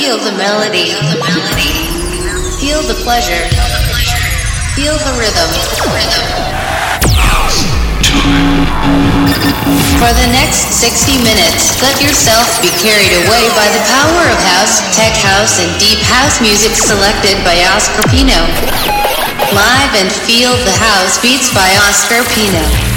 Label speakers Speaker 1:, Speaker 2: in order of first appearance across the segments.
Speaker 1: Feel the melody. Feel the pleasure. Feel the rhythm. For the next 60 minutes, let yourself be carried away by the power of house, tech house, and deep house music selected by Oscar Pino. Live and feel the house beats by Oscar Pino.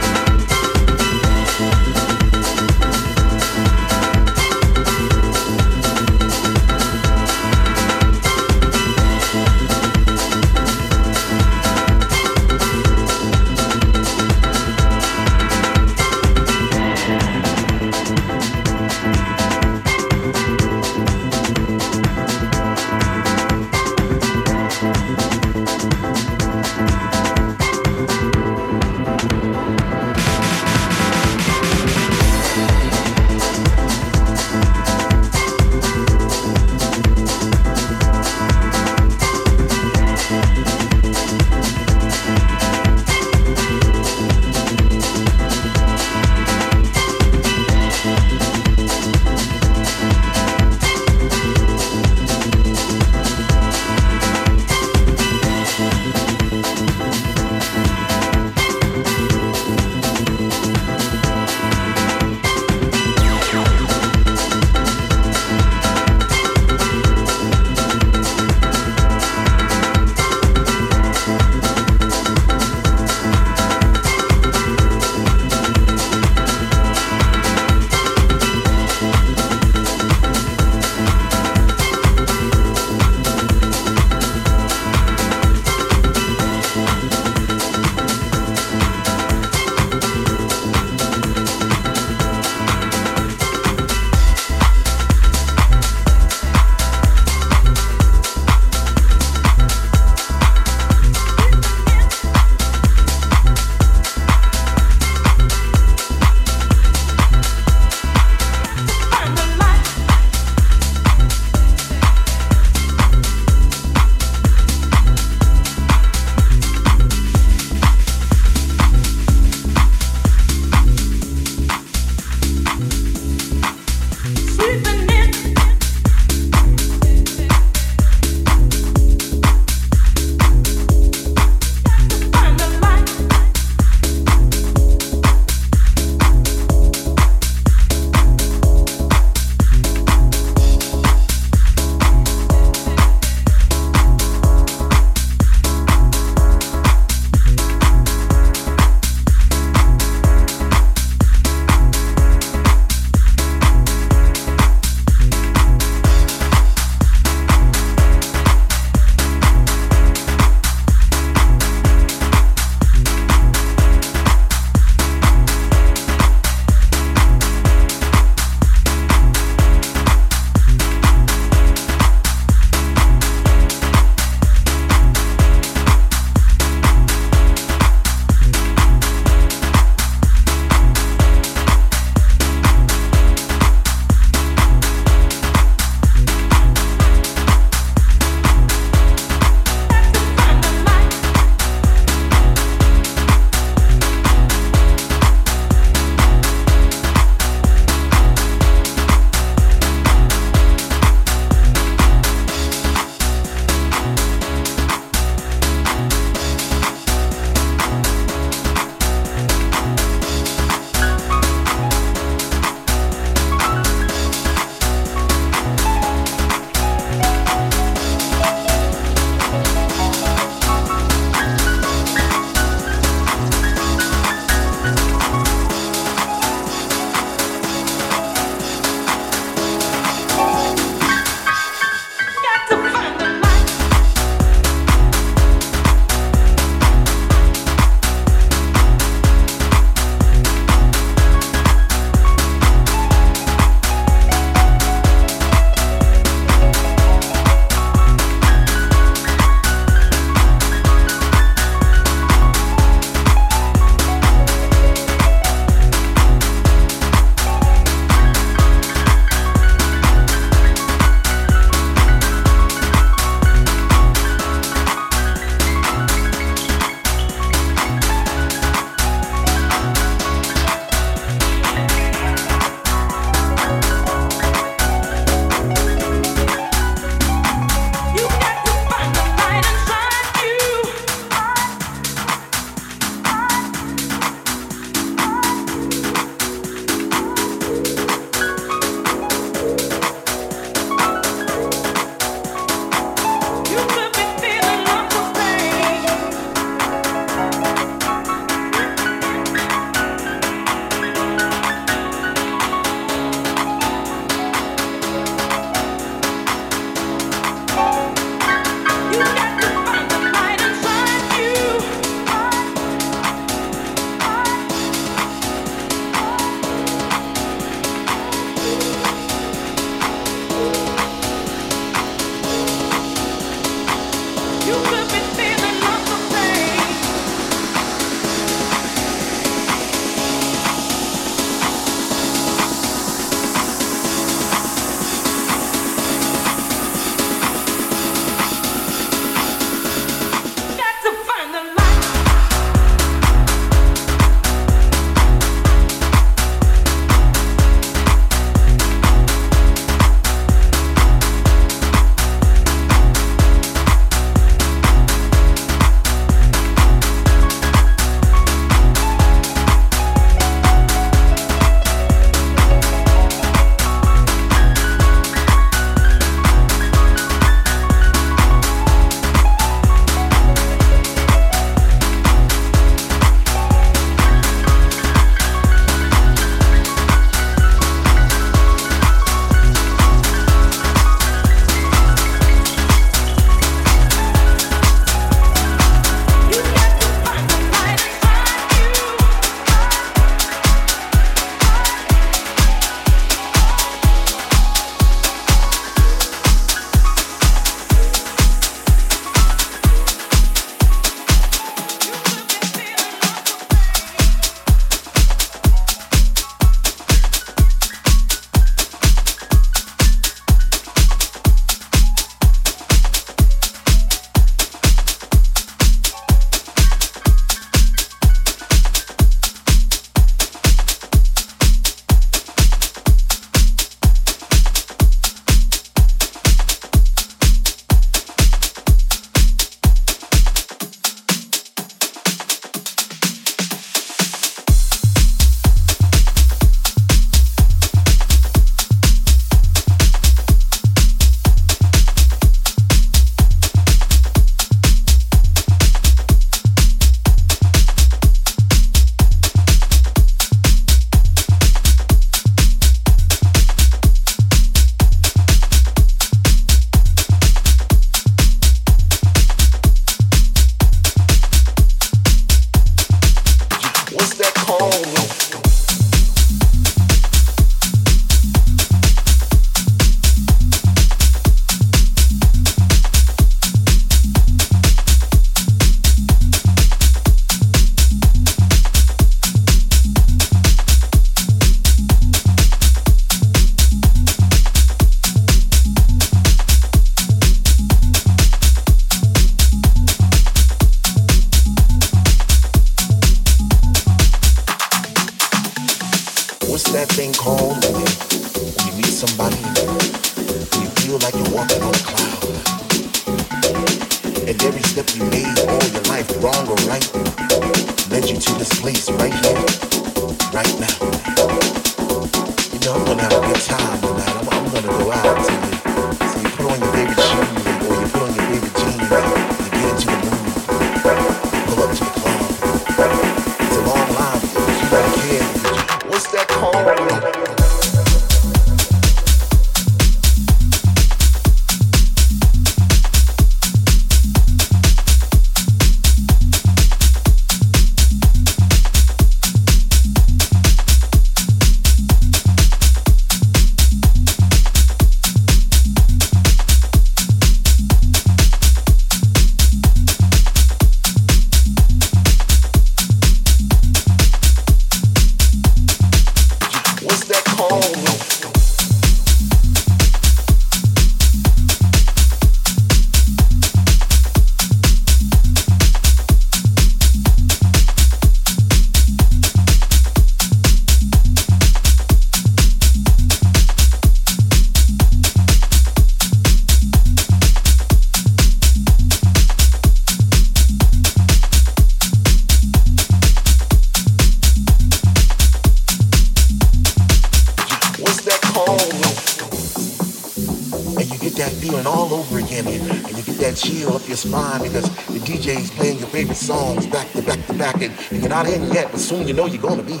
Speaker 2: Soon you know you're gonna be.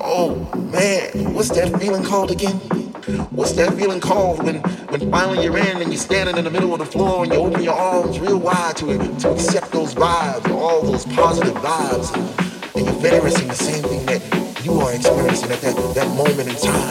Speaker 2: Oh man, what's that feeling called again? What's that feeling called when, when finally you're in and you're standing in the middle of the floor and you open your arms real wide to to accept those vibes, all those positive vibes, and you're experiencing the same thing that you are experiencing at that, that moment in time.